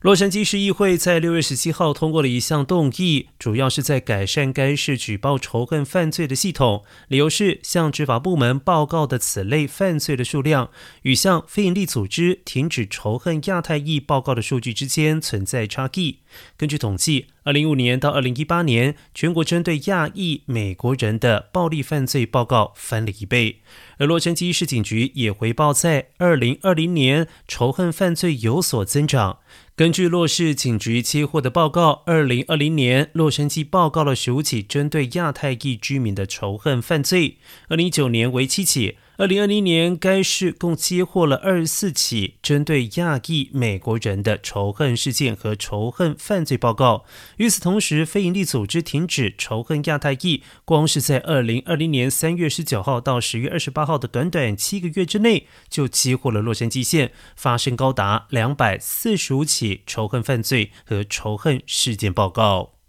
洛杉矶市议会在六月十七号通过了一项动议，主要是在改善该市举报仇恨犯罪的系统。理由是向执法部门报告的此类犯罪的数量，与向非营利组织停止仇恨亚太裔报告的数据之间存在差异。根据统计，二零一五年到二零一八年，全国针对亚裔美国人的暴力犯罪报告翻了一倍。而洛杉矶市警局也回报，在二零二零年仇恨犯罪有所增长。根据洛市警局接获的报告，二零二零年洛杉矶报告了十五起针对亚太裔居民的仇恨犯罪，二零一九年为七起。二零二零年，该市共接获了二十四起针对亚裔美国人的仇恨事件和仇恨犯罪报告。与此同时，非营利组织停止仇恨亚太裔，光是在二零二零年三月十九号到十月二十八号的短短七个月之内，就接获了洛杉矶县发生高达两百四十五起仇恨犯罪和仇恨事件报告。